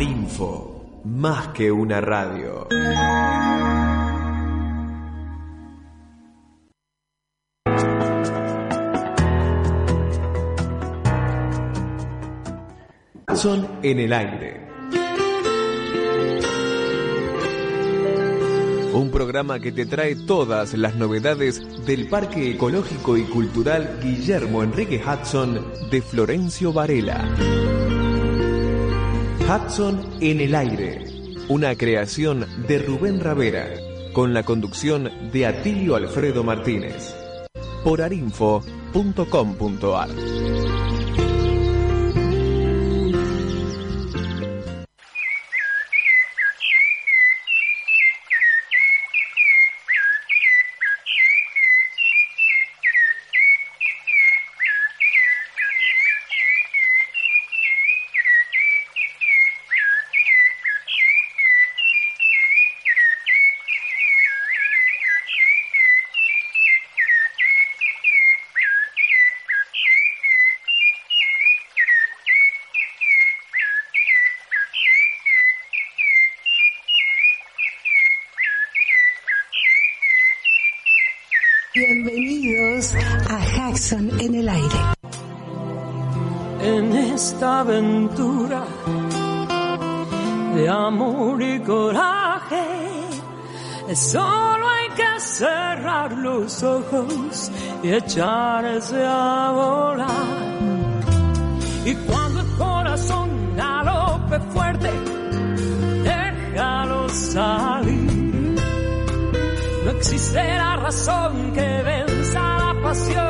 Pararinfo, más que una radio. Son en el aire. Un programa que te trae todas las novedades del Parque Ecológico y Cultural Guillermo Enrique Hudson de Florencio Varela. Hudson en el aire, una creación de Rubén Ravera, con la conducción de Atilio Alfredo Martínez. Por arinfo.com.ar. aventura de amor y coraje, solo hay que cerrar los ojos y echarse a volar. Y cuando el corazón galope fuerte, déjalo salir. No existe la razón que venza la pasión,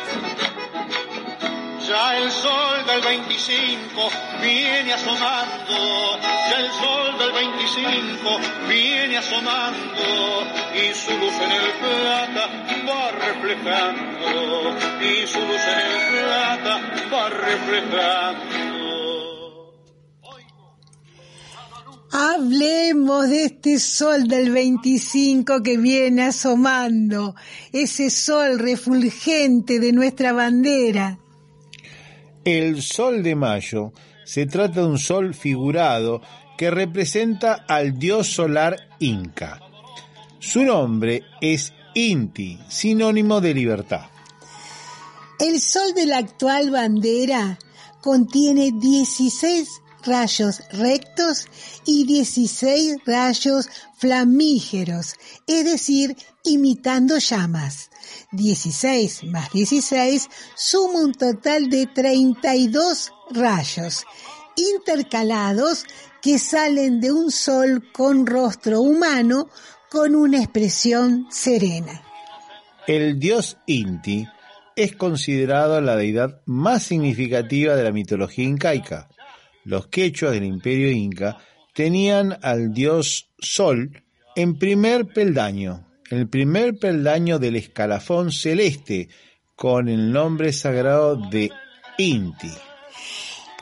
Ya el sol del 25 viene asomando, ya el sol del 25 viene asomando y su luz en el plata va reflejando y su luz en el plata va reflejando. Hablemos de este sol del 25 que viene asomando, ese sol refulgente de nuestra bandera. El sol de mayo se trata de un sol figurado que representa al dios solar inca. Su nombre es Inti, sinónimo de libertad. El sol de la actual bandera contiene 16 rayos rectos y 16 rayos flamígeros, es decir, imitando llamas. 16 más 16 suma un total de 32 rayos intercalados que salen de un sol con rostro humano con una expresión serena. El dios Inti es considerado la deidad más significativa de la mitología incaica. Los quechuas del imperio inca tenían al dios Sol en primer peldaño, el primer peldaño del escalafón celeste, con el nombre sagrado de Inti.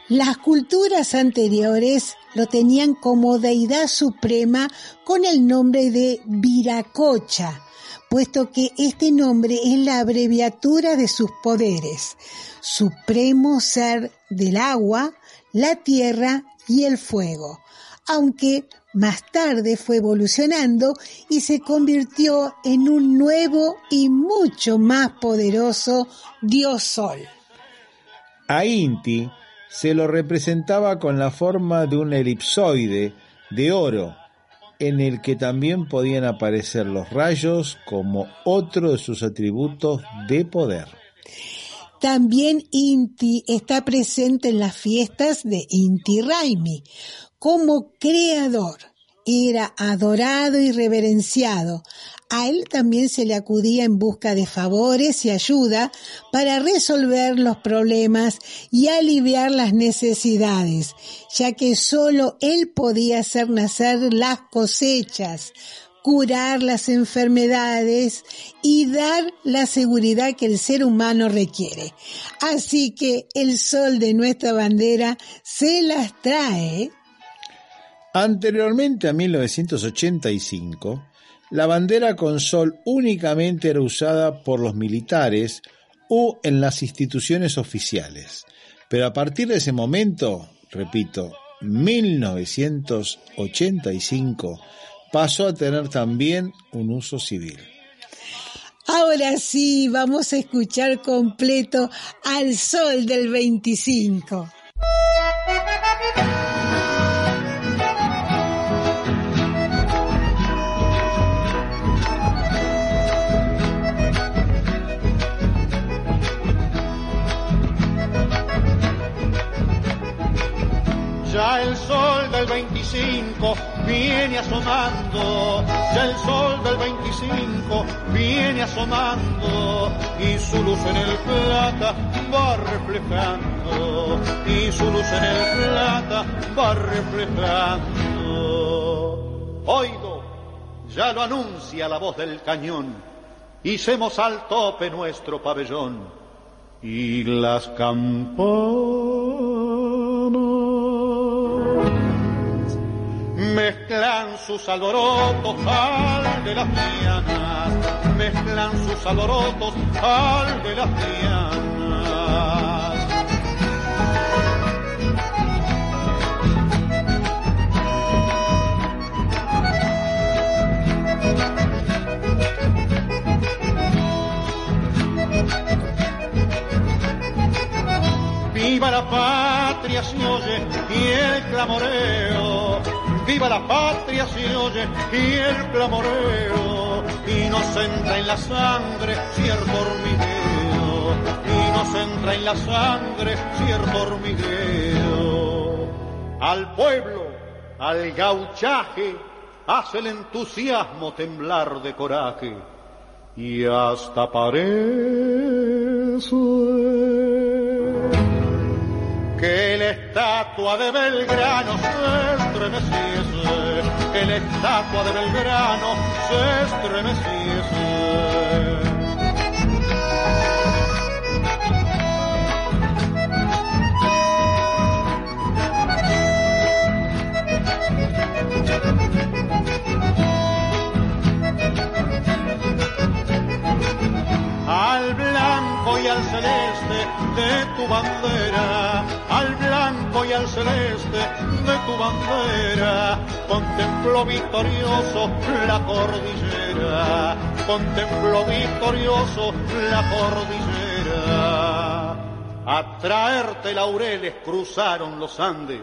Las culturas anteriores lo tenían como deidad suprema con el nombre de Viracocha, puesto que este nombre es la abreviatura de sus poderes, supremo ser del agua, la tierra y el fuego, aunque más tarde fue evolucionando y se convirtió en un nuevo y mucho más poderoso dios sol. A Inti se lo representaba con la forma de un elipsoide de oro, en el que también podían aparecer los rayos como otro de sus atributos de poder. También Inti está presente en las fiestas de Inti Raimi como creador, era adorado y reverenciado. A él también se le acudía en busca de favores y ayuda para resolver los problemas y aliviar las necesidades, ya que solo él podía hacer nacer las cosechas, curar las enfermedades y dar la seguridad que el ser humano requiere. Así que el sol de nuestra bandera se las trae. Anteriormente a 1985, la bandera con sol únicamente era usada por los militares o en las instituciones oficiales. Pero a partir de ese momento, repito, 1985, pasó a tener también un uso civil. Ahora sí, vamos a escuchar completo al sol del 25. Ya el sol del 25 viene asomando, ya el sol del 25 viene asomando y su luz en el plata va reflejando y su luz en el plata va reflejando. Oigo, ya lo anuncia la voz del cañón, hicemos al tope nuestro pabellón y las campanas mezclan sus alborotos al de las dianas, mezclan sus alborotos al de las dianas. Viva la patria se oye y el clamoreo. Viva la patria se oye y el clamoreo. Y nos entra en la sangre cierto hormigueo. Y nos entra en la sangre cierto hormigueo. Al pueblo, al gauchaje, hace el entusiasmo temblar de coraje. Y hasta parece que la estatua de Belgrano se estremeciese, que la estatua de Belgrano se estremeciese. al y al celeste de tu bandera, al blanco y al celeste de tu bandera, contempló victorioso la cordillera, contempló victorioso la cordillera. A traerte laureles cruzaron los Andes,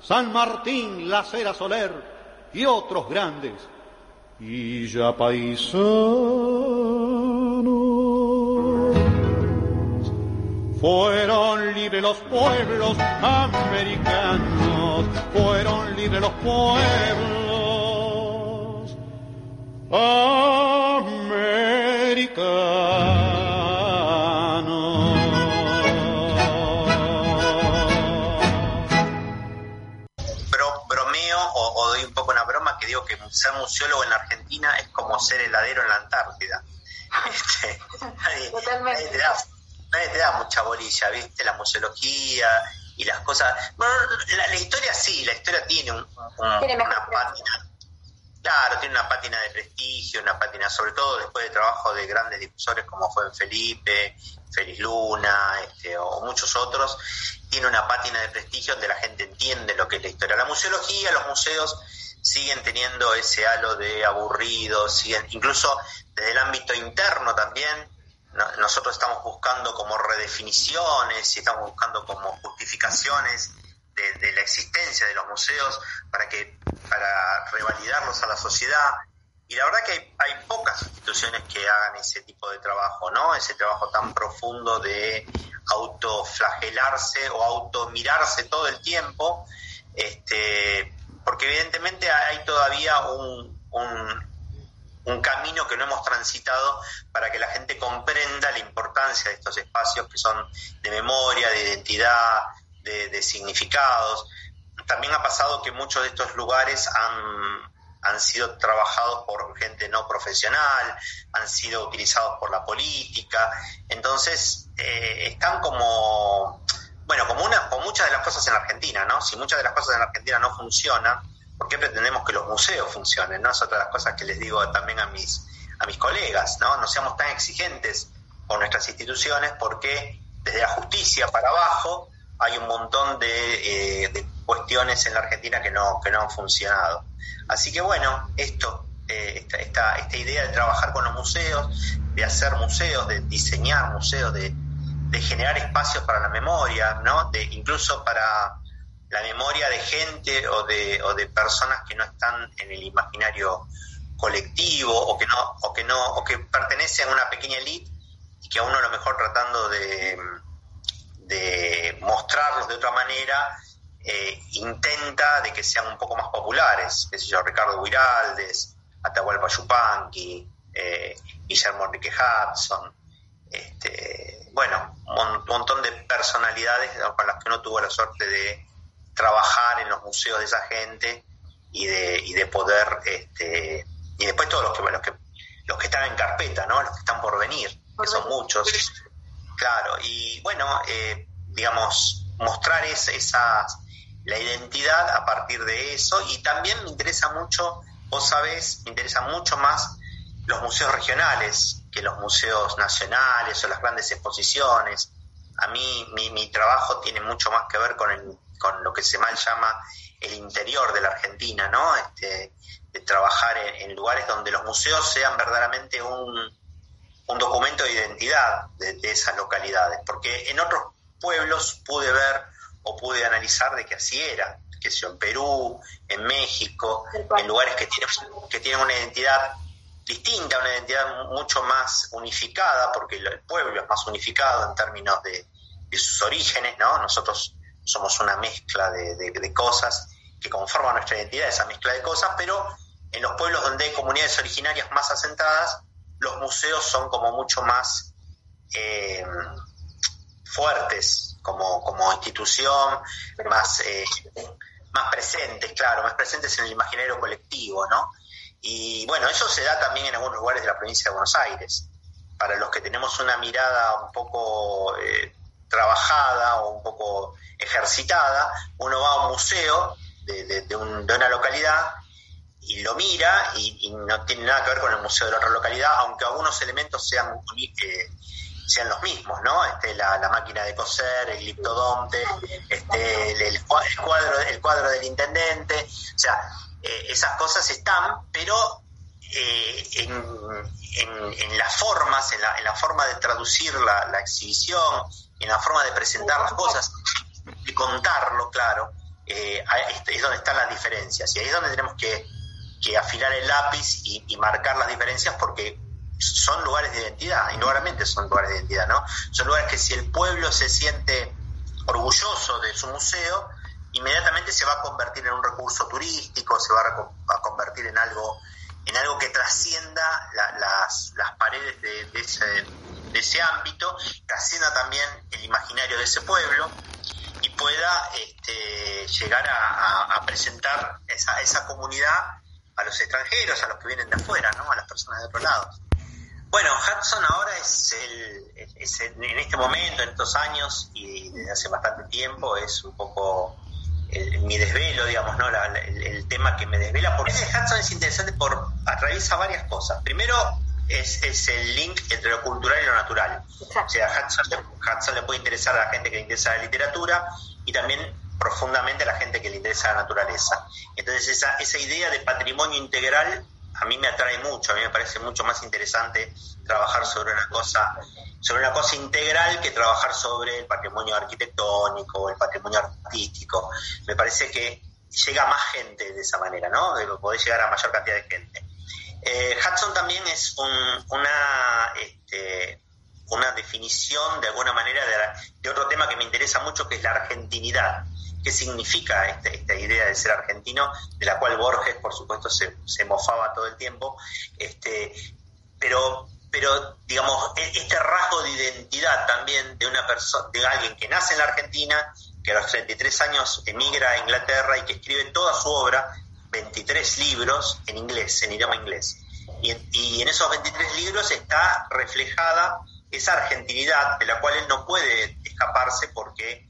San Martín, la Cera Soler y otros grandes. Y ya fueron libres los pueblos americanos, fueron libres los pueblos americanos. Bro- bromeo o, o doy un poco una broma que digo que ser museólogo en la Argentina es como ser heladero en la Antártida. Este, nadie, Totalmente. nadie te da, nadie te da mucha bolilla, ¿viste? La museología y las cosas. Bueno, la, la historia sí, la historia tiene un- un- Tiene una pátina. Claro, tiene una pátina de prestigio, una pátina, sobre todo después de trabajo de grandes difusores como fue Felipe, Feliz Luna, este, o muchos otros, tiene una pátina de prestigio donde la gente entiende lo que es la historia. La museología, los museos siguen teniendo ese halo de aburrido, siguen, incluso desde el ámbito interno también, nosotros estamos buscando como redefiniciones y estamos buscando como justificaciones de, la existencia de los museos para que para revalidarlos a la sociedad. Y la verdad que hay, hay pocas instituciones que hagan ese tipo de trabajo no ese trabajo tan profundo de autoflagelarse o automirarse todo el tiempo este porque evidentemente hay todavía un, camino que no hemos transitado para que la gente comprenda la importancia de estos espacios que son de memoria, de identidad, de, significados. También ha pasado que muchos de estos lugares han, han sido trabajados por gente no profesional, han sido utilizados por la política, entonces eh, están como, bueno, como, una, como muchas de las cosas en la Argentina, ¿no? Si muchas de las cosas en Argentina no funcionan, ¿por qué pretendemos que los museos funcionen? ¿no? Es otra de las cosas que les digo también a mis, a mis colegas, ¿no? No seamos tan exigentes con nuestras instituciones porque desde la justicia para abajo hay un montón de, eh, de cuestiones en la Argentina que no, que no han funcionado. Así que bueno, esto, eh, esta, esta, idea de trabajar con los museos, de hacer museos, de diseñar museos, de, generar espacios para la memoria, ¿no? De, incluso para la memoria de gente o de, o de personas que no están en el imaginario colectivo o que no o que no o que pertenecen a una pequeña elite y que a uno a lo mejor tratando de, mostrarlos de otra manera eh, intenta de que sean un poco más populares, qué sé yo, Ricardo Guiraldes, Atahualpa Yupanqui, eh, Guillermo Enrique Hudson, este, bueno, un montón de personalidades con las que uno tuvo la suerte de trabajar en los museos de esa gente y de, y de poder, este, y después todos los que, los que, los que están en carpeta, ¿no? Los que están por venir, que son muchos, claro, y bueno, eh, digamos, mostrar esas la identidad a partir de eso y también me interesa mucho, vos sabés, me interesa mucho más los museos regionales que los museos nacionales o las grandes exposiciones. A mí mi, mi trabajo tiene mucho más que ver con, el, con lo que se mal llama el interior de la Argentina, ¿no? Este, de trabajar en, lugares donde los museos sean verdaderamente un, un documento de identidad de, de esas localidades, porque en otros pueblos pude ver o pude analizar de que así era, que sea en Perú, en México, en lugares que tienen, que tienen una identidad distinta, una identidad mucho más unificada, porque el pueblo es más unificado en términos de, sus orígenes, ¿no? Nosotros somos una mezcla de, cosas que conforman nuestra identidad, esa mezcla de cosas, pero en los pueblos donde hay comunidades originarias más asentadas, los museos son como mucho más eh, fuertes, como, como institución, más, eh, más presentes, claro, más presentes en el imaginario colectivo, ¿no? Y bueno, eso se da también en algunos lugares de la provincia de Buenos Aires. Para los que tenemos una mirada un poco eh, trabajada o un poco ejercitada, uno va a un museo de, de, de, una localidad y lo mira y, no tiene nada que ver con el museo de la otra localidad, aunque algunos elementos sean eh, sean los mismos, ¿no? Este, la, máquina de coser, el gliptodonte, este, el, cuadro, el cuadro del intendente, o sea, eh, esas cosas están, pero eh, en, las formas, en la, forma de traducir la, exhibición, en la forma de presentar las cosas, de contarlo, claro, eh, es donde están las diferencias. Y ahí es donde tenemos que, afilar el lápiz y, y marcar las diferencias porque son lugares de identidad, indudablemente son lugares de identidad, ¿no? Son lugares que si el pueblo se siente orgulloso de su museo, inmediatamente se va a convertir en un recurso turístico, se va a, convertir en algo en algo que trascienda las, paredes de, ese, ámbito, trascienda también el imaginario de ese pueblo y pueda este, llegar a, presentar esa, esa comunidad a los extranjeros, a los que vienen de afuera, ¿no? a las personas de otro lado. Bueno, Hudson ahora es, el, en este momento, en estos años y desde hace bastante tiempo, es un poco mi desvelo, digamos, ¿no? el, tema que me desvela. Porque Hudson es interesante por atraviesa varias cosas. Primero, es, el link entre lo cultural y lo natural. O sea, Hudson, le puede interesar a la gente que le interesa la literatura y también profundamente a la gente que le interesa la naturaleza. Entonces, esa, esa idea de patrimonio integral a mí me atrae mucho, a mí me parece mucho más interesante trabajar sobre una cosa, sobre una cosa integral que trabajar sobre el patrimonio arquitectónico, el patrimonio artístico. Me parece que llega más gente de esa manera, ¿no? De poder llegar a mayor cantidad de gente. Eh, Hudson también es una, este, una definición de alguna manera de, otro tema que me interesa mucho, que es la argentinidad, qué significa esta, esta, idea de ser argentino, de la cual Borges, por supuesto, se, mofaba todo el tiempo. Este, pero, pero, digamos, e, este rasgo de identidad también de una de alguien que nace en la Argentina, que a los 33 años emigra a Inglaterra y que escribe toda su obra, 23 libros en inglés, en idioma inglés. Y, y en esos 23 libros está reflejada esa argentinidad de la cual él no puede escaparse porque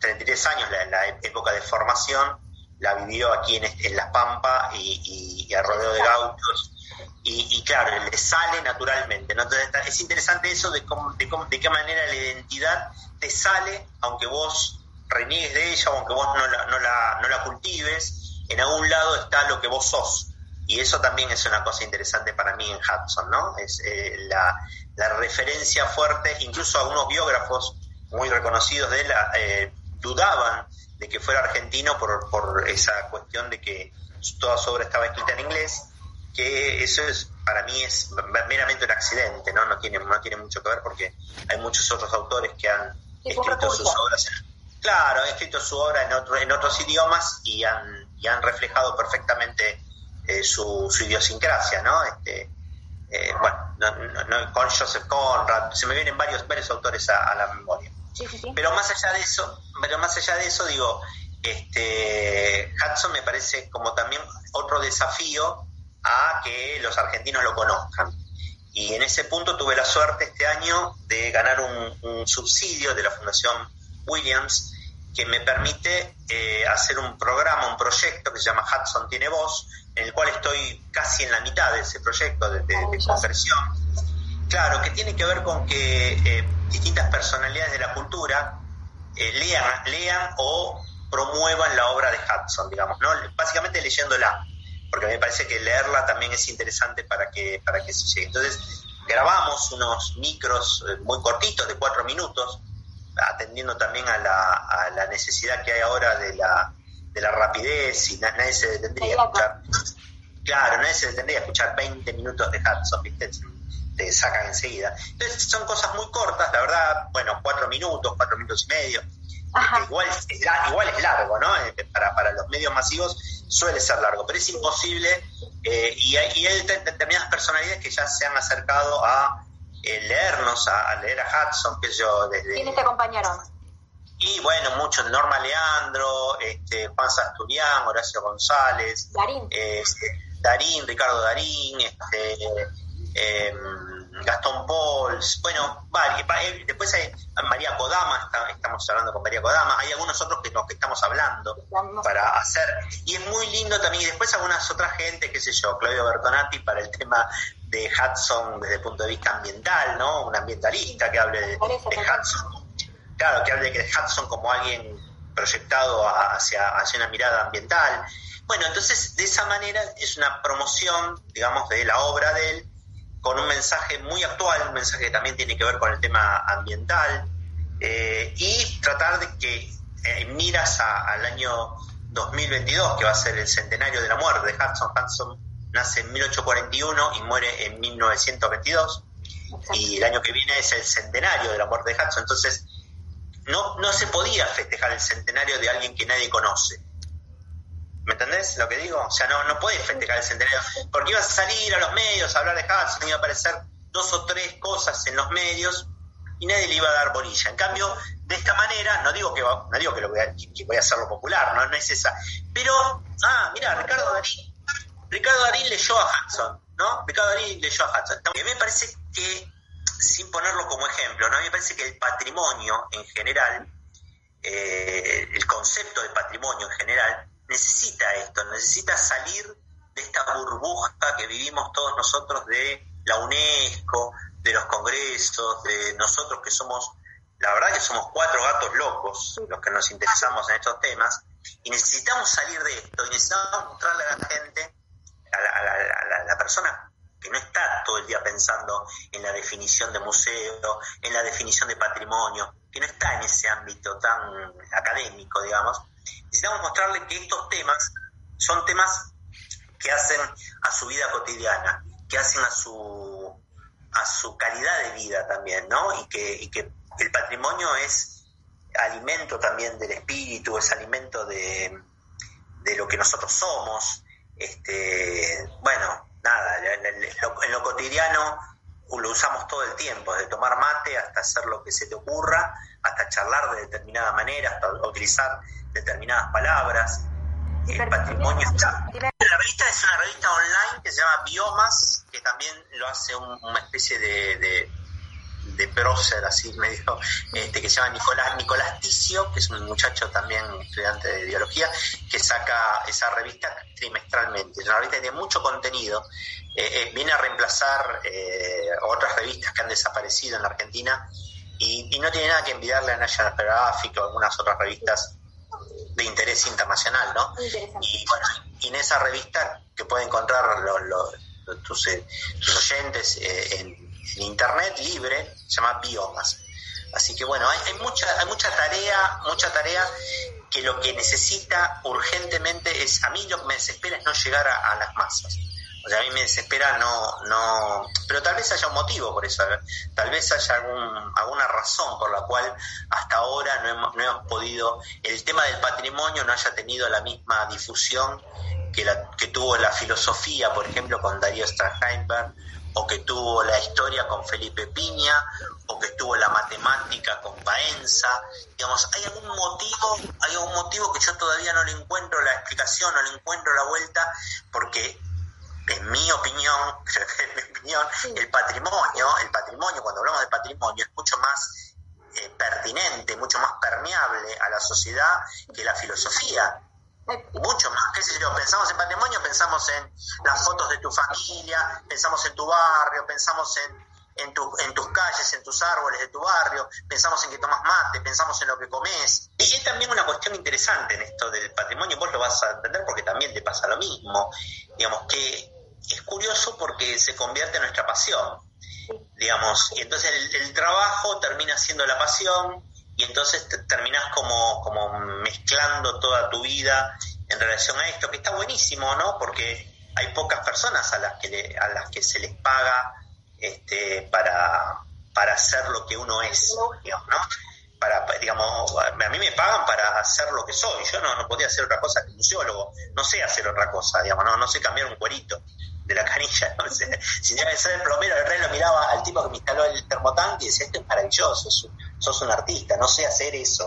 33 años, la, la época de formación, la vivió aquí en, en La Pampa y, y, y rodeo de gauchos. Y, y, claro, le sale naturalmente. Entonces, es interesante eso de, de, cómo, de qué manera la identidad te sale, aunque vos reniegues de ella, aunque vos no la, no, la, no la cultives, en algún lado está lo que vos sos. Y eso también es una cosa interesante para mí en Hudson, ¿no? Es eh, la, la, referencia fuerte, incluso algunos biógrafos muy reconocidos de él eh, dudaban de que fuera argentino por, por esa cuestión de que toda su obra estaba escrita en inglés, que eso es para mí es meramente un accidente, ¿no? No tiene, no tiene mucho que ver porque hay muchos otros autores que han escrito sus obras Claro, han escrito su obra en, otro, en otros idiomas y han, y han reflejado perfectamente eh, su, su, idiosincrasia, ¿no? Este, eh, bueno, no, no, con Joseph Conrad, se me vienen varios, varios autores a, a la memoria. Sí, sí, sí. Pero más allá de eso, pero más allá de eso, digo, este Hudson me parece como también otro desafío a que los argentinos lo conozcan. Y en ese punto tuve la suerte este año de ganar un, un subsidio de la Fundación Williams que me permite eh, hacer un programa, un proyecto que se llama Hudson Tiene Voz, en el cual estoy casi en la mitad de ese proyecto de, de, de conversión. Claro, que tiene que ver con que eh, distintas personalidades de la cultura eh, lean, lean o promuevan la obra de Hudson, digamos, ¿no? Básicamente leyéndola, porque me parece que leerla también es interesante para que, para que se llegue. Entonces, grabamos unos micros muy cortitos, de cuatro minutos, atendiendo también a la, a la, necesidad que hay ahora de la, de la rapidez y nadie se detendría a escuchar. Claro, nadie se detendría a escuchar 20 minutos de Hudson, ¿viste? Te sacan enseguida. Entonces son cosas muy cortas, la verdad, bueno, cuatro minutos, cuatro minutos y medio. Igual, es, igual es largo, ¿no? Eh, para, para los medios masivos suele ser largo, pero es imposible eh, y, hay, y hay determinadas personalidades que ya se han acercado a leernos, a, a, leer a Hudson, que yo desde... ¿Quiénes te acompañaron? Y bueno, muchos, Norma Leandro, este, Juan Sasturián, Horacio González, Darín, eh, Darín Ricardo Darín, este, eh, Gastón Pols, bueno, vale, después hay María Kodama, está, estamos hablando con María Kodama, hay algunos otros que los que estamos hablando para hacer, y es muy lindo también, y después algunas otras gente, qué sé yo, Claudio Bertonati para el tema de Hudson desde el punto de vista ambiental, ¿no? Un ambientalista que hable de, de Hudson, claro, que hable de Hudson como alguien proyectado hacia, hacia una mirada ambiental. Bueno, entonces de esa manera es una promoción, digamos, de la obra de él, con un mensaje muy actual, un mensaje que también tiene que ver con el tema ambiental, eh, y tratar de que eh, miras a, al año 2022, que va a ser el centenario de la muerte de Hudson. Hudson nace en 1841 y muere en 1922, Exacto. y el año que viene es el centenario de la muerte de Hudson. Entonces, no, no se podía festejar el centenario de alguien que nadie conoce. ¿Me entendés lo que digo? O sea, no, no festejar el centenario, porque ibas a salir a los medios a hablar de Hudson, iba a aparecer dos o tres cosas en los medios y nadie le iba a dar bolilla. En cambio, de esta manera, no digo que, no digo que, lo voy, a, que voy a hacerlo popular, no, no es esa. Pero, ah, mira, Ricardo Darín, Ricardo Darín leyó a Hudson, ¿no? Ricardo Darín leyó a Hudson. A mí me parece que, sin ponerlo como ejemplo, ¿no? A mí me parece que el patrimonio en general, eh, el concepto de patrimonio en general, necesita esto, necesita salir de esta burbuja que vivimos todos nosotros de la UNESCO, de los congresos, de nosotros que somos, la verdad que somos cuatro gatos locos los que nos interesamos en estos temas, y necesitamos salir de esto, y necesitamos mostrarle a la gente, a la, a la, persona que no está todo el día pensando en la definición de museo, en la definición de patrimonio, que no está en ese ámbito tan académico, digamos, necesitamos mostrarle que estos temas son temas que hacen a su vida cotidiana, que hacen a su, a su calidad de vida también, ¿no? Y que, y que el patrimonio es alimento también del espíritu, es alimento de, de lo que nosotros somos. Este, bueno, nada, en, lo, cotidiano lo usamos todo el tiempo, desde tomar mate hasta hacer lo que se te ocurra, hasta charlar de determinada manera, hasta utilizar determinadas palabras. El patrimonio está. La revista es una revista online que se llama Biomas, que también lo hace una especie de de prócer, así medio, este, que se llama Nicolás, Nicolás Ticio, que es un muchacho también estudiante de biología, que saca esa revista trimestralmente. Es una revista que tiene mucho contenido, eh, eh, viene a reemplazar eh, otras revistas que han desaparecido en la Argentina y, no tiene nada que envidiarle a National Geographic o algunas otras revistas de interés internacional, ¿no? Y bueno, y en esa revista que puede encontrar tus, tus, oyentes en en internet libre, se llama Biomas. Así que bueno, hay, mucha, hay mucha tarea, mucha tarea que lo que necesita urgentemente es, a mí lo que me desespera es no llegar a, las masas. O sea, a mí me desespera no, no, pero tal vez haya un motivo por eso, tal vez haya algún, alguna razón por la cual hasta ahora no hemos, no hemos podido, el tema del patrimonio no haya tenido la misma difusión que, la, que tuvo la filosofía, por ejemplo, con Darío Straheimer o que tuvo la historia con Felipe Piña, o que tuvo la matemática con Baenza. Digamos, hay algún motivo, hay algún motivo que yo todavía no le encuentro la explicación, no le encuentro la vuelta, porque en mi opinión, en mi opinión, el patrimonio, el patrimonio, cuando hablamos de patrimonio, es mucho más eh, pertinente, mucho más permeable a la sociedad que la filosofía mucho más, qué sé yo, pensamos en patrimonio, pensamos en las fotos de tu familia, pensamos en tu barrio, pensamos en, en, en tus calles, en tus árboles de tu barrio, pensamos en que tomas mate, pensamos en lo que comes. Y es también una cuestión interesante en esto del patrimonio, vos lo vas a entender porque también te pasa lo mismo, digamos que es curioso porque se convierte en nuestra pasión, digamos, y entonces el trabajo termina siendo la pasión y entonces terminás como, como mezclando toda tu vida en relación a esto, que está buenísimo, ¿no? Porque hay pocas personas a las que, a las que se les paga este, para, para hacer lo que uno es, digamos, ¿no? Para, digamos, a mí me pagan para hacer lo que soy, yo no, no podía hacer otra cosa que museólogo, no sé hacer otra cosa, digamos, no, no sé cambiar un cuerito de la canilla. ¿no? Si ya ser el plomero, el rey lo miraba al tipo que me instaló el termotanque y decía, esto es maravilloso, sos un artista, no sé hacer eso.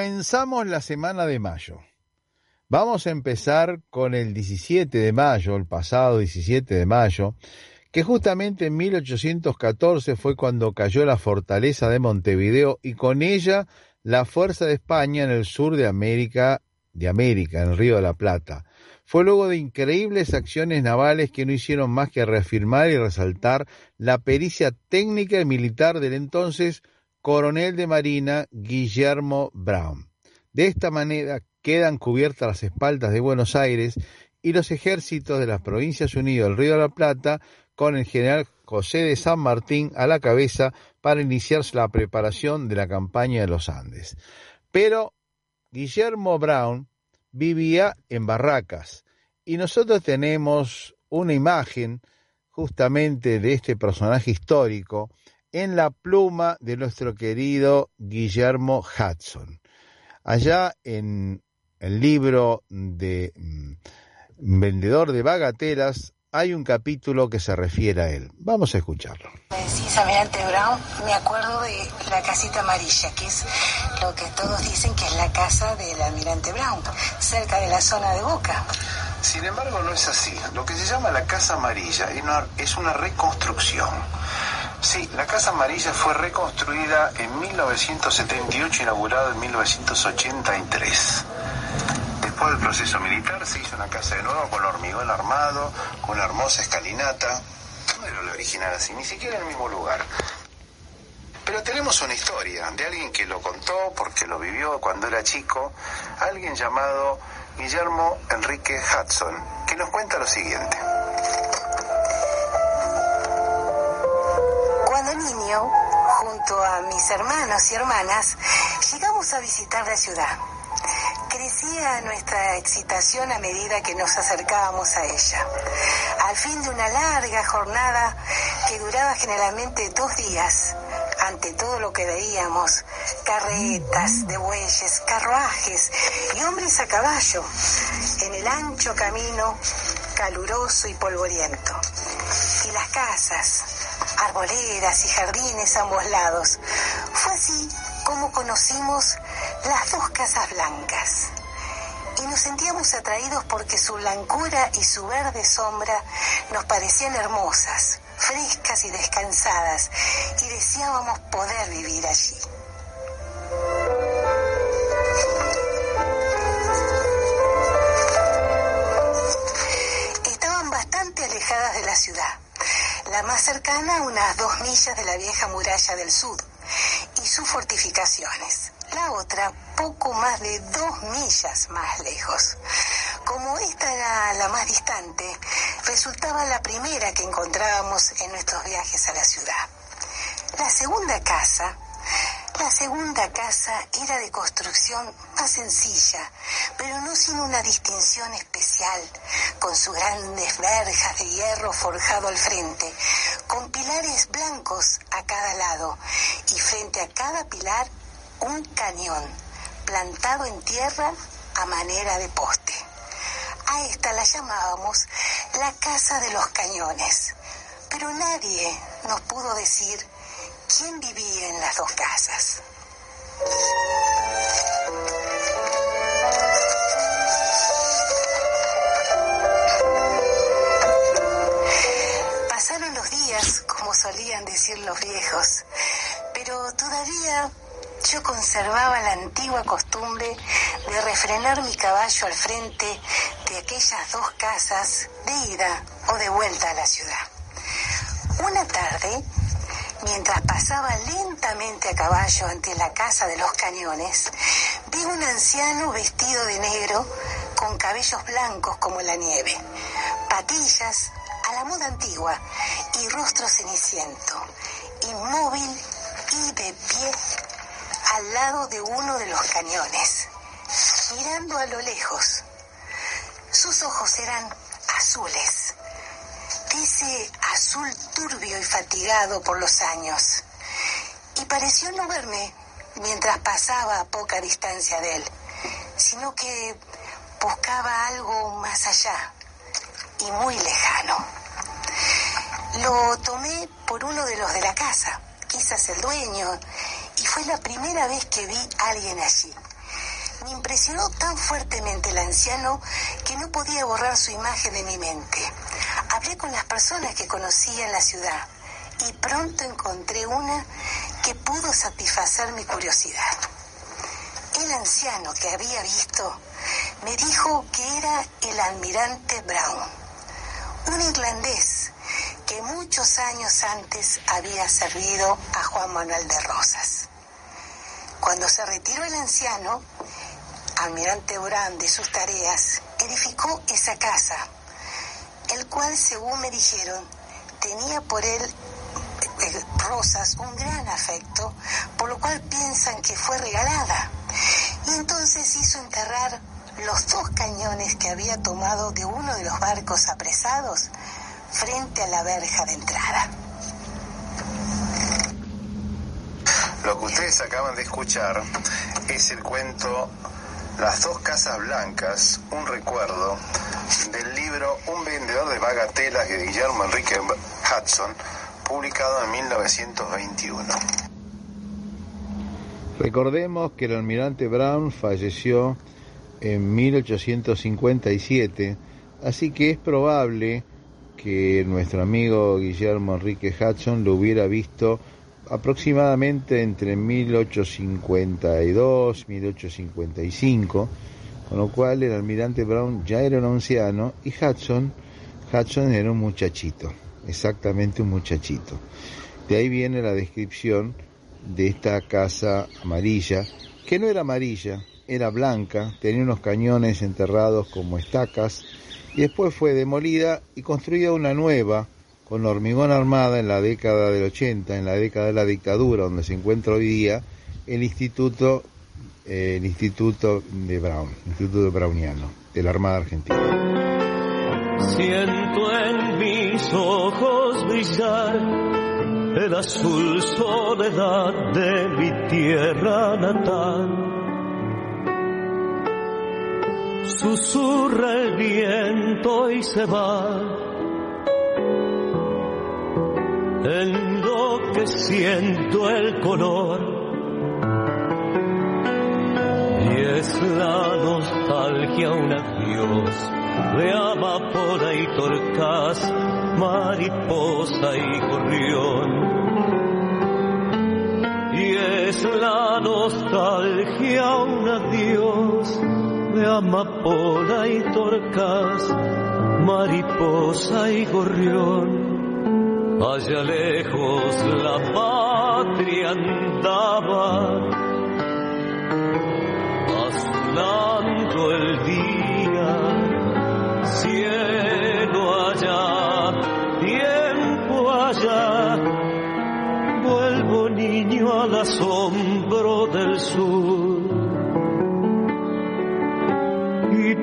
Comenzamos la semana de mayo. Vamos a empezar con el 17 de mayo, el pasado 17 de mayo, que justamente en 1814 fue cuando cayó la fortaleza de Montevideo y con ella la fuerza de España en el sur de América de América en el Río de la Plata. Fue luego de increíbles acciones navales que no hicieron más que reafirmar y resaltar la pericia técnica y militar del entonces coronel de Marina Guillermo Brown. De esta manera quedan cubiertas las espaldas de Buenos Aires y los ejércitos de las Provincias Unidas del Río de la Plata con el general José de San Martín a la cabeza para iniciarse la preparación de la campaña de los Andes. Pero Guillermo Brown vivía en Barracas y nosotros tenemos una imagen justamente de este personaje histórico en la pluma de nuestro querido Guillermo Hudson. Allá en el libro de mm, Vendedor de Bagatelas hay un capítulo que se refiere a él. Vamos a escucharlo. Me decís Almirante Brown, me acuerdo de la casita amarilla, que es lo que todos dicen que es la casa del Almirante Brown, cerca de la zona de Boca. Sin embargo, no es así. Lo que se llama la Casa Amarilla es una reconstrucción. Sí, la Casa Amarilla fue reconstruida en 1978, inaugurada en 1983. Después del proceso militar se hizo una casa de nuevo con hormigón armado, con una hermosa escalinata. No era lo original así, ni siquiera en el mismo lugar. Pero tenemos una historia de alguien que lo contó porque lo vivió cuando era chico, alguien llamado Guillermo Enrique Hudson, que nos cuenta lo siguiente. Cuando niño, junto a mis hermanos y hermanas, llegamos a visitar la ciudad. Crecía nuestra excitación a medida que nos acercábamos a ella. Al fin de una larga jornada que duraba generalmente dos días, ante todo lo que veíamos, carretas de bueyes, carruajes y hombres a caballo, en el ancho camino caluroso y polvoriento. Y las casas, arboleras y jardines a ambos lados. Fue así como conocimos las dos casas blancas. Y nos sentíamos atraídos porque su blancura y su verde sombra nos parecían hermosas, frescas y descansadas, y deseábamos poder vivir allí. Estaban bastante alejadas de la ciudad, la más cercana unas dos millas de la vieja muralla del sur y sus fortificaciones la otra poco más de dos millas más lejos. Como esta era la más distante, resultaba la primera que encontrábamos en nuestros viajes a la ciudad. La segunda casa, la segunda casa era de construcción más sencilla, pero no sin una distinción especial, con sus grandes verjas de hierro forjado al frente, con pilares blancos a cada lado, y frente a cada pilar un cañón plantado en tierra a manera de poste. A esta la llamábamos la Casa de los Cañones, pero nadie nos pudo decir quién vivía en las dos casas. Pasaron los días, como solían decir los viejos, pero todavía yo conservaba la antigua costumbre de refrenar mi caballo al frente de aquellas dos casas de ida o de vuelta a la ciudad. Una tarde, mientras pasaba lentamente a caballo ante la casa de los cañones, vi un anciano vestido de negro con cabellos blancos como la nieve, patillas a la moda antigua y rostro ceniciento, inmóvil y de pie al lado de uno de los cañones, mirando a lo lejos. Sus ojos eran azules, ese azul turbio y fatigado por los años, y pareció no verme mientras pasaba a poca distancia de él, sino que buscaba algo más allá y muy lejano. Lo tomé por uno de los de la casa, quizás el dueño, y fue la primera vez que vi a alguien allí. Me impresionó tan fuertemente el anciano que no podía borrar su imagen de mi mente. Hablé con las personas que conocía en la ciudad y pronto encontré una que pudo satisfacer mi curiosidad. El anciano que había visto me dijo que era el almirante Brown, un irlandés que muchos años antes había servido a Juan Manuel de Rosas. Cuando se retiró el anciano, almirante Brown de sus tareas, edificó esa casa, el cual, según me dijeron, tenía por él eh, Rosas un gran afecto, por lo cual piensan que fue regalada. Y entonces hizo enterrar los dos cañones que había tomado de uno de los barcos apresados frente a la verja de entrada. Lo que ustedes acaban de escuchar es el cuento Las dos casas blancas, un recuerdo del libro Un vendedor de bagatelas de Guillermo Enrique Hudson, publicado en 1921. Recordemos que el almirante Brown falleció en 1857, así que es probable que nuestro amigo Guillermo Enrique Hudson lo hubiera visto aproximadamente entre 1852 1855, con lo cual el almirante Brown ya era un anciano y Hudson, Hudson era un muchachito, exactamente un muchachito. De ahí viene la descripción de esta casa amarilla, que no era amarilla, era blanca, tenía unos cañones enterrados como estacas y después fue demolida y construida una nueva con hormigón armada en la década del 80, en la década de la dictadura, donde se encuentra hoy día el instituto, eh, el instituto de Brown, el instituto browniano de la Armada Argentina. Siento en mis ojos brillar el azul soledad de mi tierra natal susurra el viento y se va. Siento el color y es la nostalgia un adiós de amapola y torcas, mariposa y gorrión. Y es la nostalgia un adiós de amapola y torcas, mariposa y gorrión. Allá lejos la patria andaba, azulando el día, cielo allá, tiempo allá. Vuelvo niño al asombro del sur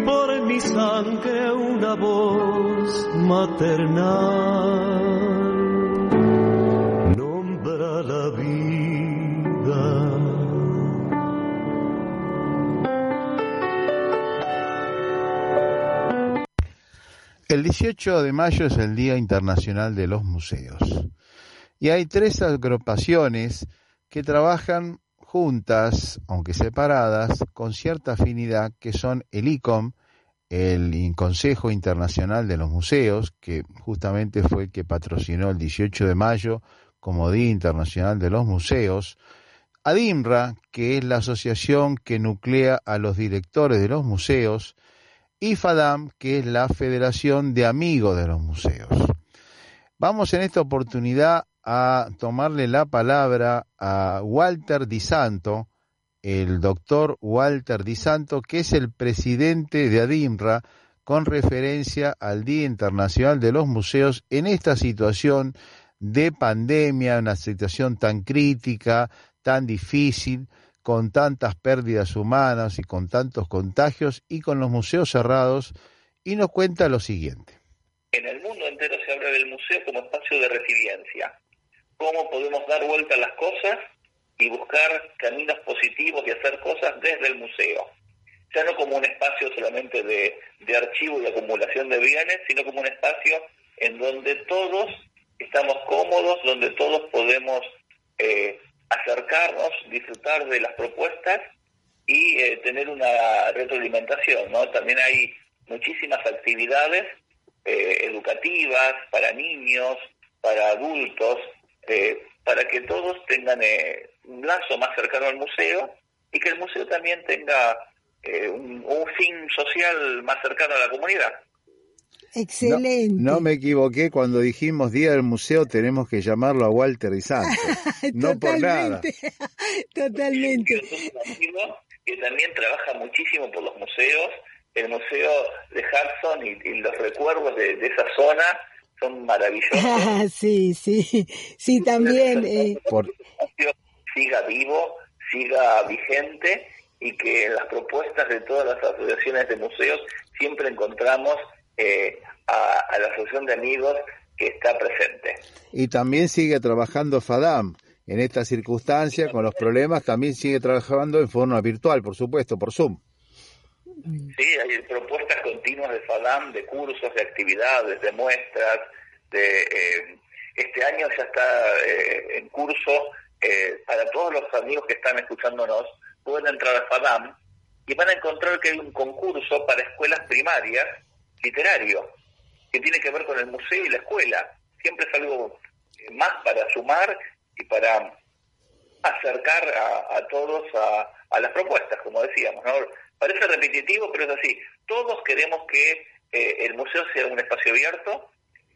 por mi sangre una voz maternal El 18 de mayo es el Día Internacional de los Museos. Y hay tres agrupaciones que trabajan juntas, aunque separadas, con cierta afinidad, que son el ICOM, el Consejo Internacional de los Museos, que justamente fue el que patrocinó el 18 de mayo como Día Internacional de los Museos, ADIMRA, que es la asociación que nuclea a los directores de los museos, y FADAM, que es la Federación de Amigos de los Museos. Vamos en esta oportunidad a tomarle la palabra a Walter Di Santo, el doctor Walter Di Santo, que es el presidente de ADIMRA, con referencia al Día Internacional de los Museos en esta situación de pandemia, una situación tan crítica, tan difícil, con tantas pérdidas humanas y con tantos contagios y con los museos cerrados, y nos cuenta lo siguiente. En el mundo entero se habla del museo como espacio de resiliencia cómo podemos dar vuelta a las cosas y buscar caminos positivos y hacer cosas desde el museo. Ya no como un espacio solamente de, archivo y acumulación de bienes, sino como un espacio en donde todos estamos cómodos, donde todos podemos eh, acercarnos, disfrutar de las propuestas y eh, tener una retroalimentación. ¿no? También hay muchísimas actividades eh, educativas para niños, para adultos, eh, para que todos tengan eh, un lazo más cercano al museo y que el museo también tenga un fin social más cercano a la comunidad. Excelente. No, me equivoqué cuando dijimos Día del Museo, tenemos que llamarlo a Walter y Santos. no por nada. Totalmente. que también trabaja muchísimo por los museos. El museo de Hudson y, y los recuerdos de, de, esa zona son maravillosos. sí, sí, sí, también. Eh. Por... Siga vivo, siga vigente y que en las propuestas de todas las asociaciones de museos siempre encontramos eh, a, a, la Asociación de Amigos que está presente. Y también sigue trabajando FADAM. En esta circunstancia, con los problemas, también sigue trabajando en forma virtual, por supuesto, por Zoom. Sí, hay propuestas continuas de FADAM, de cursos, de actividades, de muestras. De, eh, este año ya está eh, en curso, eh, para todos los amigos que están escuchándonos, pueden entrar a FADAM y van a encontrar que hay un concurso para escuelas primarias literario, que tiene que ver con el museo y la escuela. Siempre es algo más para sumar y para acercar a, todos a, a, las propuestas, como decíamos. ¿no? Parece repetitivo, pero es así. Todos queremos que eh, el museo sea un espacio abierto,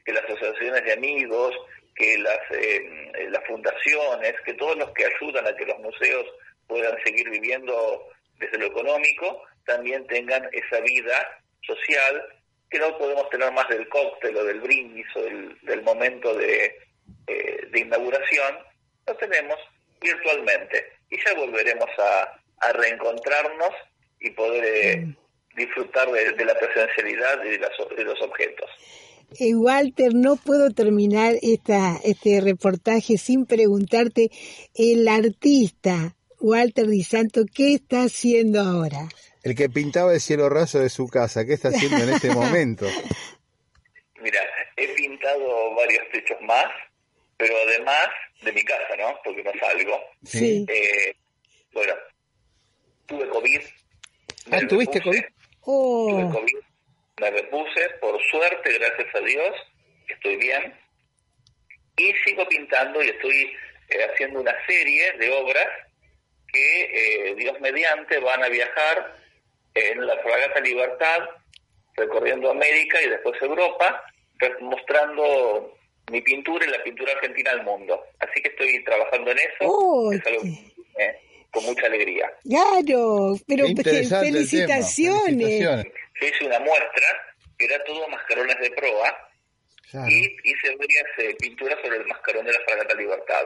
que las asociaciones de amigos, que las, eh, las fundaciones, que todos los que ayudan a que los museos puedan seguir viviendo desde lo económico, también tengan esa vida social que no podemos tener más del cóctel o del brindis o del, del momento de, eh, de, inauguración, lo tenemos virtualmente y ya volveremos a, a reencontrarnos y poder eh, disfrutar de, de, la presencialidad y de, las, de los objetos. Eh, Walter, no puedo terminar esta, este reportaje sin preguntarte, el artista Walter Di Santo, ¿qué está haciendo ahora? El que pintaba el cielo raso de su casa, ¿qué está haciendo en este momento? Mira, he pintado varios techos más, pero además de mi casa, ¿no? Porque no salgo. Sí. Eh, bueno, tuve COVID. Ah, ¿tuviste repuse, COVID? Oh. Tuve COVID, me repuse, por suerte, gracias a Dios, estoy bien. Y sigo pintando y estoy eh, haciendo una serie de obras que, eh, Dios mediante, van a viajar en la Fragata Libertad, recorriendo América y después Europa, mostrando mi pintura y la pintura argentina al mundo. Así que estoy trabajando en eso. Oh, es algo que, eh, con mucha alegría. Claro, pero felicitaciones. felicitaciones. Yo hice una muestra que era todo mascarones de proa claro. y hice varias eh, pinturas sobre el mascarón de la Fragata Libertad.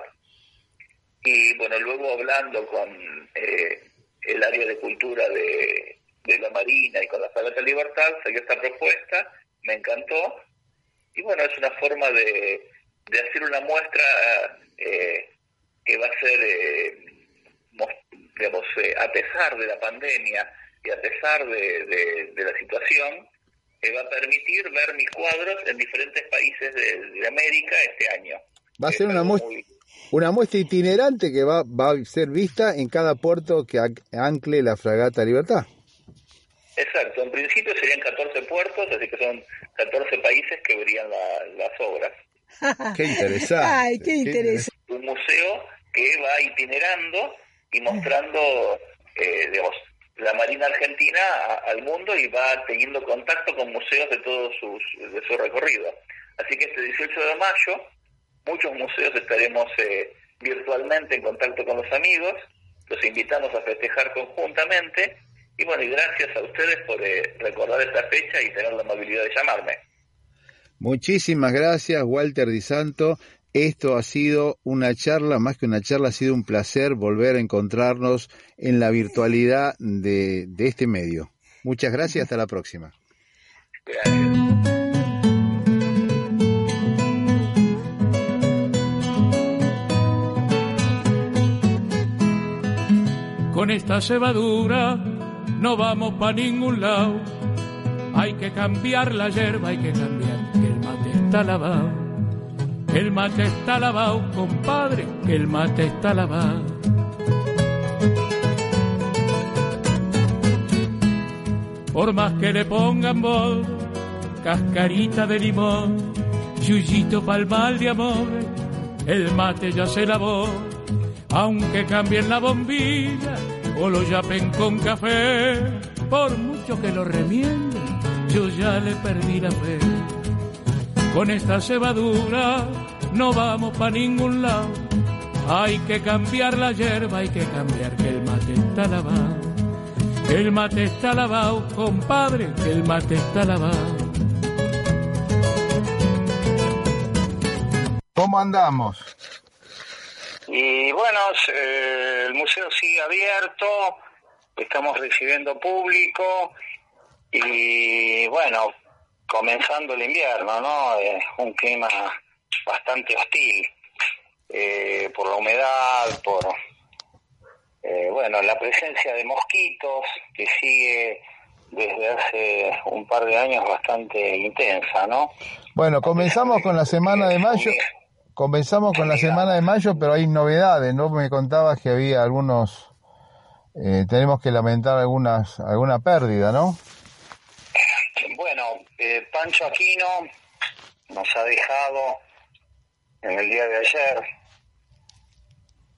Y bueno, luego hablando con eh, el área de cultura de, de la Marina y con la Fragata Libertad, salió esta propuesta, me encantó, y bueno, es una forma de, de hacer una muestra eh, que va a ser, eh, digamos, eh, a pesar de la pandemia y a pesar de, de, de la situación, va a permitir ver mis cuadros en diferentes países de, de América este año. Va a ser una muestra, muy... una muestra itinerante que va, va a ser vista en cada puerto que ancle la Fragata Libertad. Exacto, en principio serían 14 puertos, así que son 14 países que verían la, las obras. qué interesante. Ay, qué interesante. Un museo que va itinerando y mostrando, eh, digamos, la Marina Argentina a, al mundo y va teniendo contacto con museos de todo sus, de su recorrido. Así que este 18 de mayo, muchos museos estaremos eh, virtualmente en contacto con los amigos, los invitamos a festejar conjuntamente y bueno, y gracias a ustedes por eh, recordar esta fecha y tener la amabilidad de llamarme. Muchísimas gracias, Walter Di Santo. Esto ha sido una charla, más que una charla, ha sido un placer volver a encontrarnos en la virtualidad de, de este medio. Muchas gracias, hasta la próxima. Gracias. Con esta cebadura no vamos para ningún lado. Hay que cambiar la hierba, hay que cambiar, que el mate está lavado. El mate está lavado, compadre, que el mate está lavado. Por más que le pongan bol, cascarita de limón, yuyito pa'l mal de amor, el mate ya se lavó. Aunque cambien la bombilla, o lo yapen con café, por mucho que lo remiende, yo ya le perdí la fe. Con esta cebadura no vamos pa' ningún lado, hay que cambiar la hierba, hay que cambiar que el mate está lavado. El mate está lavado, compadre, que el mate está lavado. ¿Cómo andamos? Y bueno, eh, el museo sigue abierto, estamos recibiendo público y bueno, comenzando el invierno, ¿no? Es un clima bastante hostil eh, por la humedad, por eh, bueno, la presencia de mosquitos que sigue desde hace un par de años bastante intensa, ¿no? Bueno, comenzamos con la semana de mayo. Comenzamos con la semana de mayo, pero hay novedades, ¿no? Me contabas que había algunos, eh, tenemos que lamentar algunas, alguna pérdida, ¿no? Bueno, eh, Pancho Aquino nos ha dejado en el día de ayer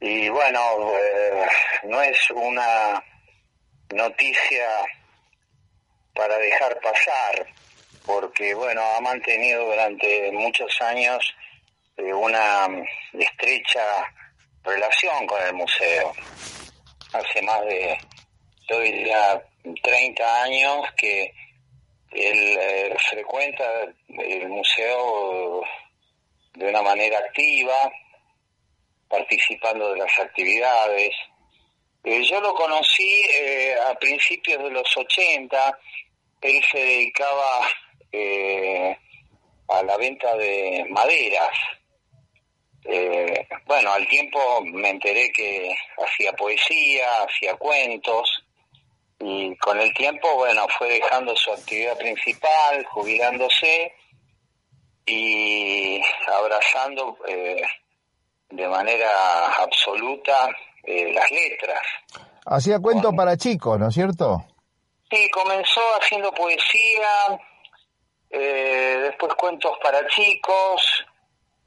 y bueno, eh, no es una noticia para dejar pasar, porque bueno, ha mantenido durante muchos años una estrecha relación con el museo. Hace más de, yo diría, 30 años que él eh, frecuenta el museo de una manera activa, participando de las actividades. Eh, yo lo conocí eh, a principios de los 80, él se dedicaba a la venta de maderas, eh, bueno, al tiempo me enteré que hacía poesía, hacía cuentos y con el tiempo, bueno, fue dejando su actividad principal, jubilándose y abrazando eh, de manera absoluta eh, las letras. Hacía cuentos para chicos, ¿no es cierto? Sí, comenzó haciendo poesía, después cuentos para chicos,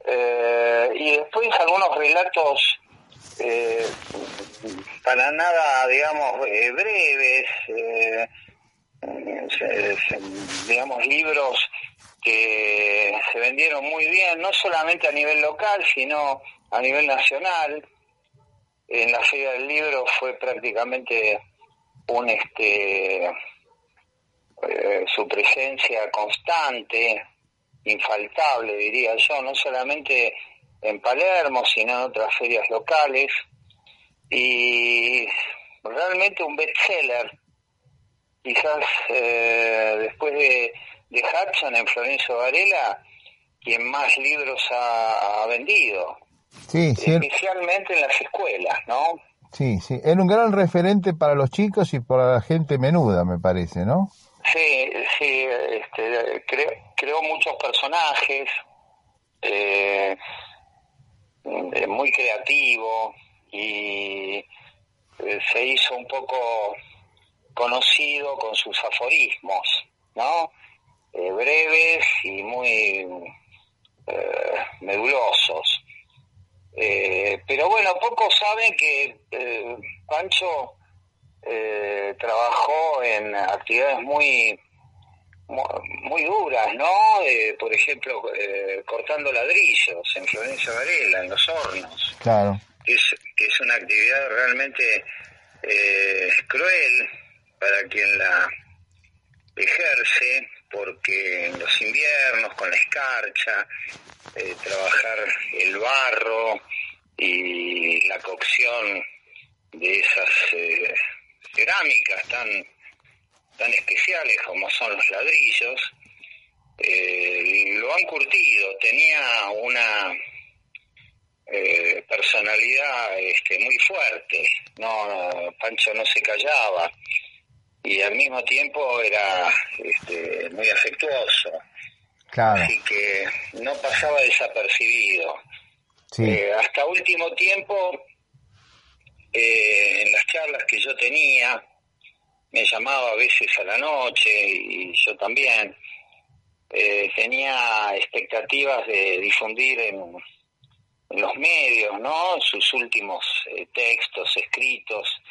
eh, y después algunos relatos eh, para nada, digamos, eh, breves, digamos, libros que se vendieron muy bien, no solamente a nivel local, sino a nivel nacional. En la Feria del Libro fue prácticamente un este su presencia constante, infaltable, diría yo, no solamente en Palermo, sino en otras ferias locales. Y realmente un bestseller, quizás eh, después de, de Hudson en Florencio Varela, quien más libros ha, vendido. Sí, Especialmente en las escuelas, ¿no? Sí, sí. Era un gran referente para los chicos y para la gente menuda, me parece, ¿no? Sí, sí, este, creó muchos personajes, eh, muy creativo y eh, se hizo un poco conocido con sus aforismos, ¿no? Eh, breves y muy medulosos. pero bueno, pocos saben que Pancho eh, trabajó en actividades muy muy duras, ¿no? Eh, por ejemplo, eh, cortando ladrillos en Florencia Varela, en los hornos. Claro. Que es, que es una actividad realmente eh, cruel para quien la ejerce, porque en los inviernos, con la escarcha, trabajar el barro y la cocción de esas cerámicas tan, tan especiales como son los ladrillos, eh, lo han curtido, tenía una eh, personalidad este, muy fuerte, no Pancho no se callaba. Y al mismo tiempo era este, muy afectuoso. Así que no pasaba desapercibido. Eh, hasta último tiempo eh, en las charlas que yo tenía, me llamaba a veces a la noche y yo también eh, tenía expectativas de difundir en, los medios, ¿no? Sus últimos eh, textos escritos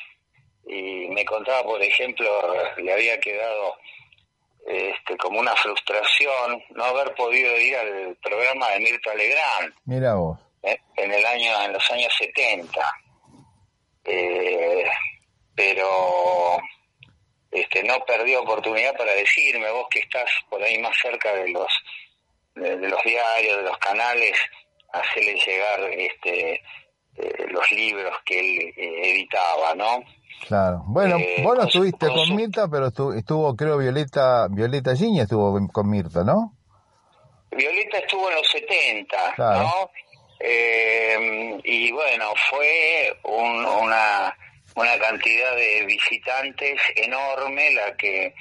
y, contaba, por ejemplo, le había quedado este, como una frustración no haber podido ir al programa de Mirta Legrand. Mira vos. Eh, en el año, en los años 70. Eh, pero este, no perdió oportunidad para decirme, vos que estás por ahí más cerca de los de, los diarios, de los canales, hacerle llegar este eh, los libros que él editaba, ¿no? Claro. Bueno, vos no estuviste con, Mirta, pero estuvo, creo, Violeta Violeta Giña estuvo con Mirta, ¿no? Violeta estuvo en los 70, ¿no? Eh, y bueno, fue una, una cantidad de visitantes enorme la que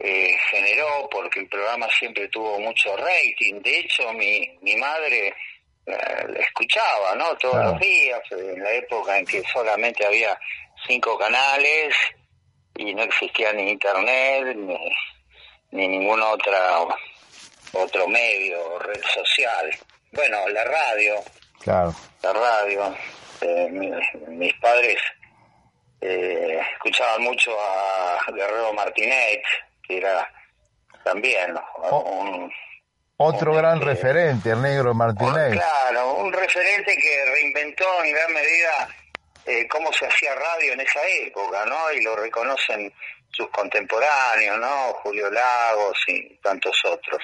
eh, generó, porque el programa siempre tuvo mucho rating. De hecho, mi, mi madre eh, escuchaba, ¿no? Todos los días, en la época en que solamente había cinco canales y no existía ni internet ni, ni ningún otra, otro medio, red social. Bueno, la radio. Claro. La radio. Eh, mis padres eh, escuchaban mucho a Guerrero Martínez, que era también un, otro gran este, referente, el negro Martínez. Claro, un referente que reinventó en gran medida eh, cómo se hacía radio en esa época, ¿no? Y lo reconocen sus contemporáneos, ¿no? Julio Lagos y tantos otros.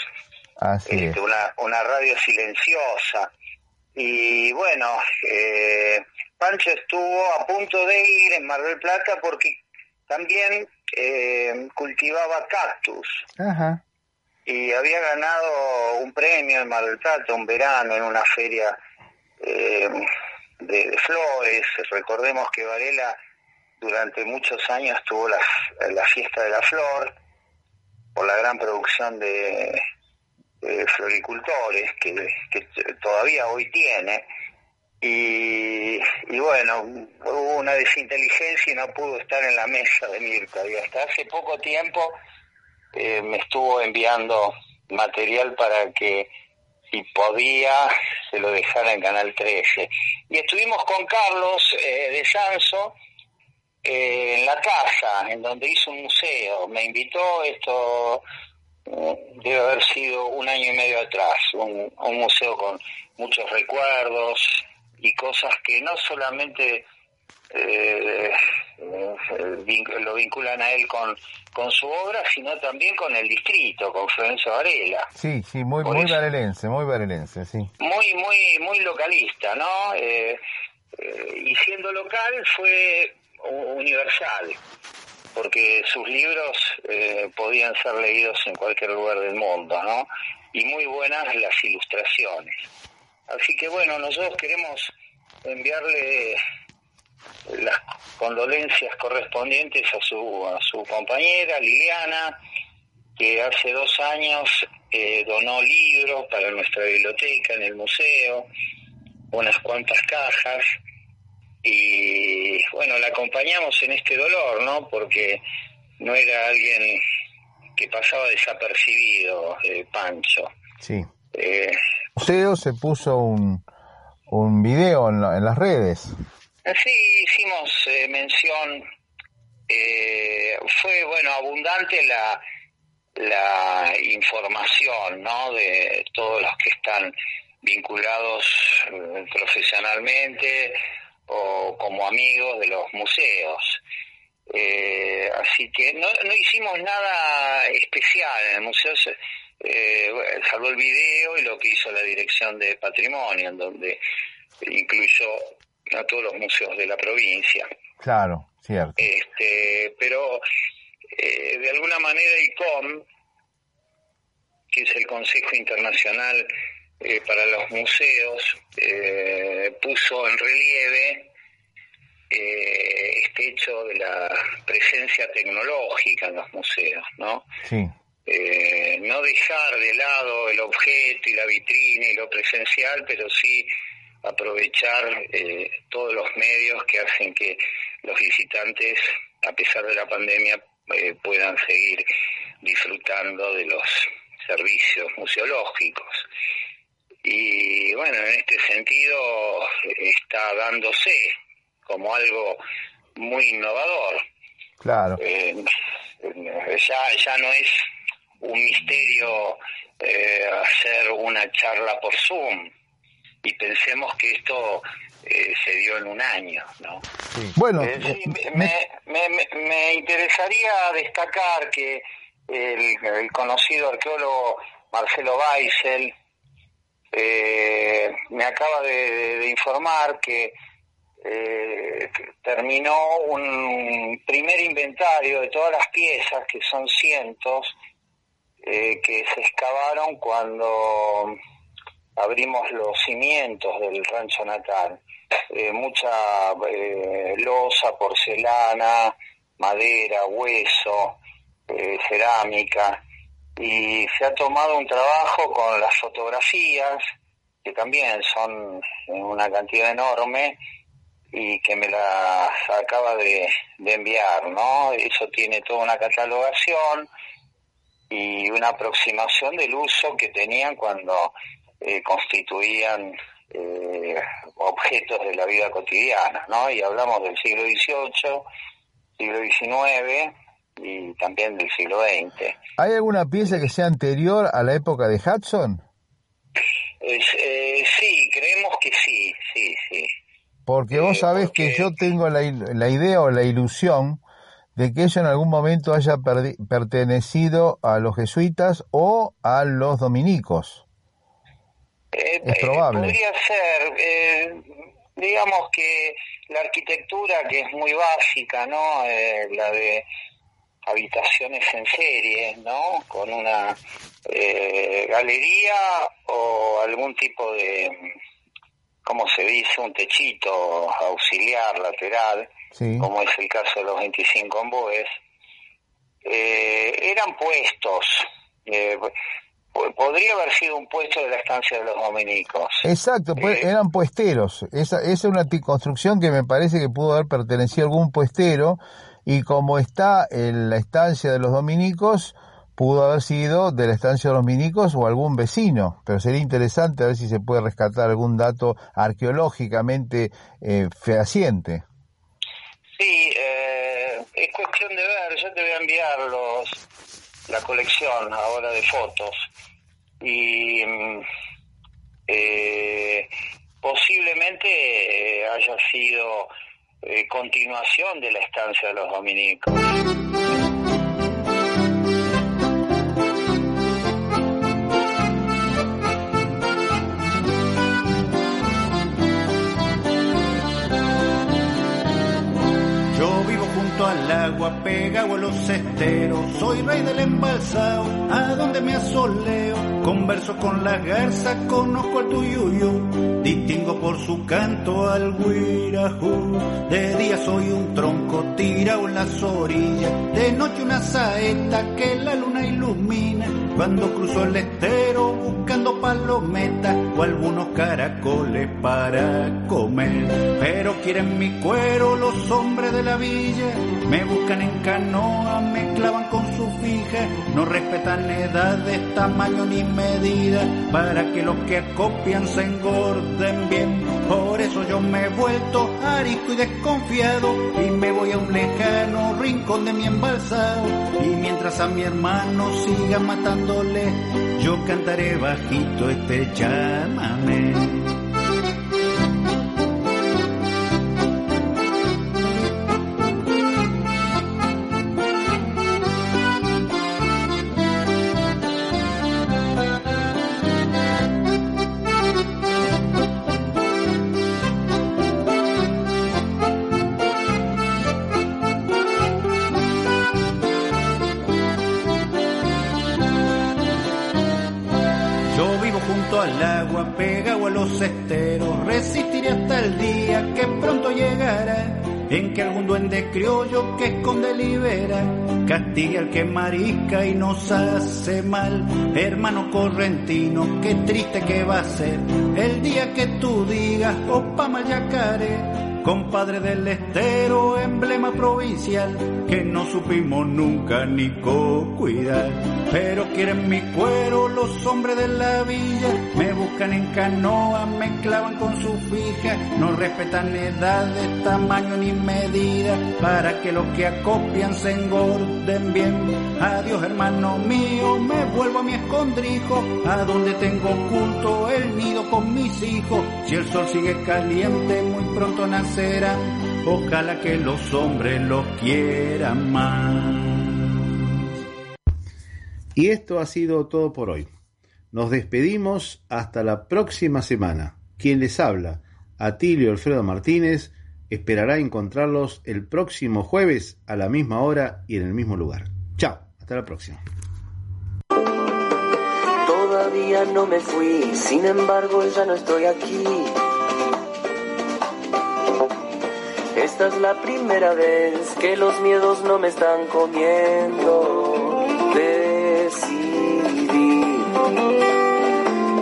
Así este, Una, una radio silenciosa. Y bueno, eh, Pancho estuvo a punto de ir en Mar del Plata porque también eh, cultivaba cactus. Ajá. Y había ganado un premio en Mar del Plata, un verano, en una feria eh, de, flores. Recordemos que Varela durante muchos años tuvo la, la fiesta de la flor por la gran producción de, floricultores que, que, todavía hoy tiene. Y, y, bueno, hubo una desinteligencia y no pudo estar en la mesa de Mirta. Y hasta hace poco tiempo eh, me estuvo enviando material para que si podía, se lo dejara en Canal 13. Y estuvimos con Carlos eh, de Sanso eh, en la casa, en donde hizo un museo. Me invitó, esto eh, debe haber sido un año y medio atrás, un, un museo con muchos recuerdos y cosas que no solamente eh, lo vinculan a él con, con su obra, sino también con el distrito, con Florencio Varela. Sí, sí, muy, muy varelense, muy varelense, sí. Muy, muy, muy localista, ¿no? Eh, eh, y siendo local fue universal, porque sus libros eh, podían ser leídos en cualquier lugar del mundo, ¿no? Y muy buenas las ilustraciones. Así que bueno, nosotros queremos enviarle las condolencias correspondientes a su, a su compañera Liliana, que hace dos años eh, donó libros para nuestra biblioteca en el museo, unas cuantas cajas, y bueno, la acompañamos en este dolor, ¿no? Porque no era alguien que pasaba desapercibido, eh, Pancho. Sí. Eh, se puso un, un video en, en las redes. Sí, hicimos eh, mención, eh, fue bueno abundante la, la información ¿no? de todos los que están vinculados eh, profesionalmente o como amigos de los museos. así que no, no hicimos nada especial en el museo, eh, salvo el video y lo que hizo la dirección de patrimonio, en donde incluyó a todos los museos de la provincia. Claro, cierto. Este, pero eh, de alguna manera ICOM, que es el Consejo Internacional eh, para los Museos, eh, puso en relieve este hecho de la presencia tecnológica en los museos, ¿no? Sí. no dejar de lado el objeto y la vitrina y lo presencial, pero sí aprovechar eh, todos los medios que hacen que los visitantes, a pesar de la pandemia, eh, puedan seguir disfrutando de los servicios museológicos. Y bueno, en este sentido está dándose como algo muy innovador. Claro. Eh, ya, ya no es un misterio eh, hacer una charla por Zoom y pensemos que esto eh, se dio en un año, ¿no? Bueno, Eh, sí, me, me, me- me interesaría destacar que el, el conocido arqueólogo Marcelo Weissel eh, me acaba de, informar que eh, terminó un primer inventario de todas las piezas, que son cientos, eh, que se excavaron cuando abrimos los cimientos del rancho natal. Eh, mucha eh, losa, porcelana, madera, hueso, cerámica. Y se ha tomado un trabajo con las fotografías, que también son una cantidad enorme, y que me las acaba de, de enviar, ¿no? Eso tiene toda una catalogación y una aproximación del uso que tenían cuando eh, constituían eh, objetos de la vida cotidiana, ¿no? Y hablamos del siglo XVIII, siglo XIX y también del siglo XX. ¿hay alguna pieza que sea anterior a la época de Hudson? Eh, sí, creemos que sí, sí, sí. Porque vos sabés que yo tengo la, la idea o la ilusión de que eso en algún momento haya pertenecido a los jesuitas o a los dominicos. Eh, Es eh, probable. podría ser, eh, digamos que la arquitectura que es muy básica, ¿no? Eh, la de habitaciones en serie, ¿no? Con una eh, galería o algún tipo de, ¿cómo se dice? Un techito auxiliar, lateral, Sí. como es el caso de los 25 omboes, eh, eran puestos. eh, po- podría haber sido un puesto de la estancia de los dominicos. Exacto, pues, eran puesteros. Esa, esa es una construcción que me parece que pudo haber pertenecido a algún puestero y como está en la estancia de los dominicos, pudo haber sido de la estancia de los dominicos o algún vecino. Pero sería interesante a ver si se puede rescatar algún dato arqueológicamente eh, fehaciente. Sí, eh, es cuestión de ver, yo te voy a enviar los, la colección ahora de fotos y mm, eh, posiblemente eh, haya sido eh, continuación de la estancia de los dominicos. Agua, pegado a los esteros, soy rey del embalsado, a donde me asoleo, converso con la garza, conozco al tuyuyo, distingo por su canto al guirajú, de día soy un tronco tirado en las orillas, de noche una saeta que la luna ilumina, cuando cruzo el estero buscando palometas o algunos caracoles para comer, pero quieren mi cuero los hombres de la villa, me en canoa, me clavan con su fija, no respetan edades, tamaño ni medida, para que los que acopian se engorden bien. Por eso yo me he vuelto arisco y desconfiado y me voy a un lejano rincón de mi embalsado. Y mientras a mi hermano siga matándole, yo cantaré bajito este llámame. Que marisca y nos hace mal. Hermano correntino, qué triste que va a ser el día que tú digas, opa mayacare, compadre del estero, emblema provincial, que no supimos nunca ni co-cuidar. Pero quieren mi cuero los hombres de la villa, me buscan en canoa, me clavan con su fija, no respetan edades, tamaño ni medida, para que los que acopian se engorden bien. Adiós hermano mío, me vuelvo a mi escondrijo, a donde tengo oculto el nido con mis hijos. Si el sol sigue caliente, muy pronto nacerán. Ojalá que los hombres lo quieran más. Y esto ha sido todo por hoy. Nos despedimos hasta la próxima semana. Quien les habla, Atilio Alfredo Martínez, esperará encontrarlos el próximo jueves a la misma hora y en el mismo lugar. Chao, hasta la próxima. Todavía no me fui, sin embargo ya no estoy aquí. Esta es la primera vez que los miedos no me están comiendo.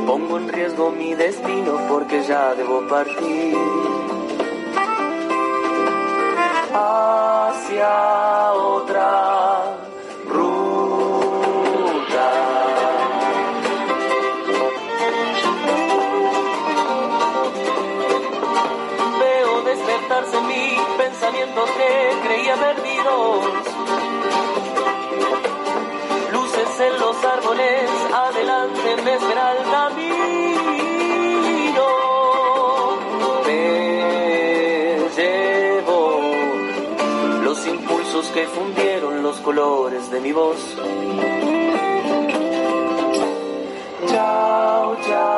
Pongo en riesgo mi destino porque ya debo partir. Hacia otra ruta. Veo despertarse mí pensamientos que creía perdidos. Luces en los árboles, me espera el camino. Me llevo los impulsos que fundieron los colores de mi voz. Chao, chao,